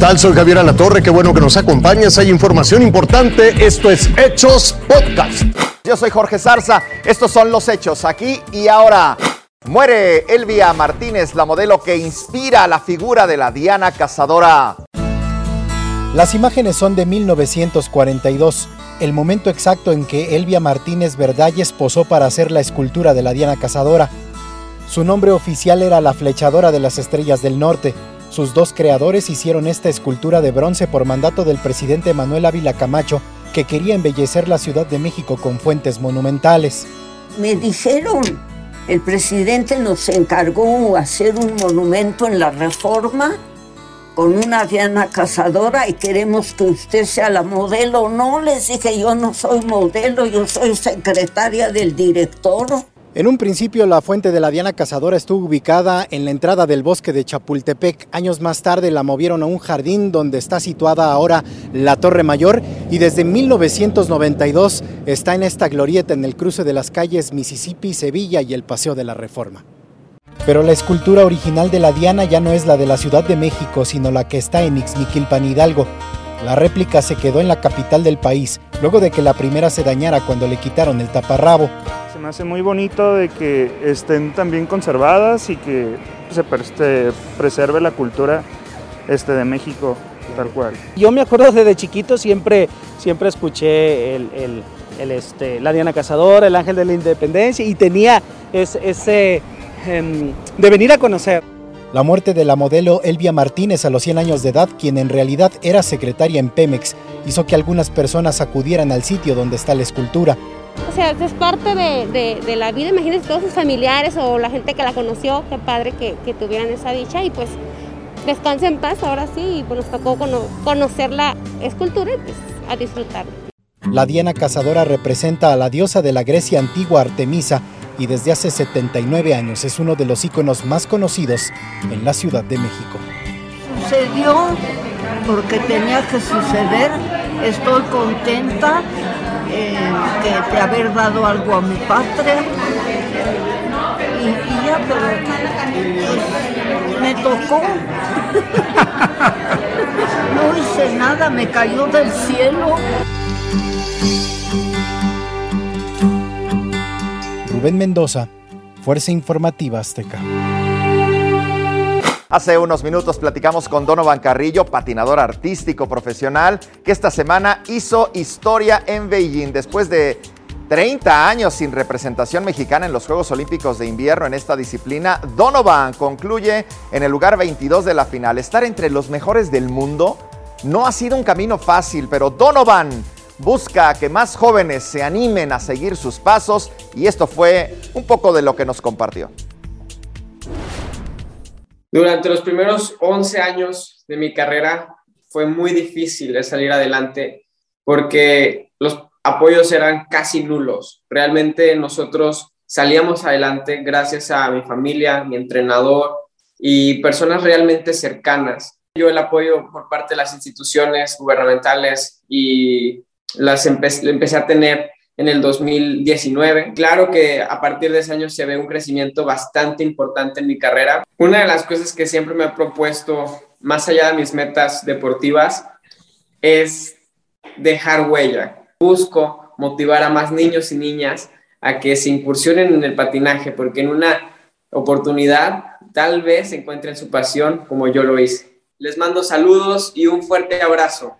tal? Soy Javier Alatorre, qué bueno que nos acompañas. Hay información importante. Esto es Hechos Podcast. Yo soy Jorge Zarza. Estos son los hechos aquí y ahora. Muere Elvia Martínez, la modelo que inspira la figura de la Diana Cazadora. Las imágenes son de 1942, el momento exacto en que Elvia Martínez Verdalles posó para hacer la escultura de la Diana Cazadora. Su nombre oficial era la Flechadora de las Estrellas del Norte. Sus dos creadores hicieron esta escultura de bronce por mandato del presidente Manuel Ávila Camacho, que quería embellecer la Ciudad de México con fuentes monumentales. Me dijeron el presidente nos encargó hacer un monumento en la reforma con una Diana cazadora y queremos que usted sea la modelo. No, les dije, yo no soy modelo, yo soy secretaria del director. En un principio la fuente de la Diana Cazadora estuvo ubicada en la entrada del bosque de Chapultepec. Años más tarde la movieron a un jardín donde está situada ahora la Torre Mayor y desde 1992 está en esta glorieta en el cruce de las calles Mississippi, Sevilla y el Paseo de la Reforma. Pero la escultura original de la Diana ya no es la de la Ciudad de México, sino la que está en Ixmiquilpan Hidalgo. La réplica se quedó en la capital del país, luego de que la primera se dañara cuando le quitaron el taparrabo me hace muy bonito de que estén también conservadas y que se este, preserve la cultura este, de México tal cual. Yo me acuerdo desde chiquito siempre, siempre escuché el, este, la Diana Cazadora, el Ángel de la Independencia y tenía ese, em, de venir a conocer. La muerte de la modelo Elvia Martínez a los 100 años de edad, quien en realidad era secretaria en Pemex, hizo que algunas personas acudieran al sitio donde está la escultura. O sea, es parte de, la vida, imagínense todos sus familiares o la gente que la conoció, qué padre que, tuvieran esa dicha y pues descanse en paz ahora sí y pues nos tocó conocer la escultura y pues a disfrutar. La Diana Cazadora representa a la diosa de la Grecia antigua Artemisa y desde hace 79 años es uno de los íconos más conocidos en la Ciudad de México. Sucedió porque tenía que suceder, estoy contenta eh, de, haber dado algo a mi patria. Y, ya, pero me tocó. no hice nada, me cayó del cielo. Rubén Mendoza, Fuerza Informativa Azteca. Hace unos minutos platicamos con Donovan Carrillo, patinador artístico profesional, que esta semana hizo historia en Beijing después de 30 años sin representación mexicana en los Juegos Olímpicos de Invierno en esta disciplina. Donovan concluye en el lugar 22 de la final. Estar entre los mejores del mundo no ha sido un camino fácil, pero Donovan busca que más jóvenes se animen a seguir sus pasos y esto fue un poco de lo que nos compartió. Durante los primeros 11 años de mi carrera fue muy difícil salir adelante porque los apoyos eran casi nulos. Realmente nosotros salíamos adelante gracias a mi familia, mi entrenador y personas realmente cercanas. Yo el apoyo por parte de las instituciones gubernamentales y las empecé a tener en el 2019. Claro que a partir de ese año se ve un crecimiento bastante importante en mi carrera. Una de las cosas que siempre me he propuesto, más allá de mis metas deportivas, es dejar huella. Busco motivar a más niños y niñas a que se incursionen en el patinaje, porque en una oportunidad tal vez encuentren su pasión como yo lo hice. Les mando saludos y un fuerte abrazo.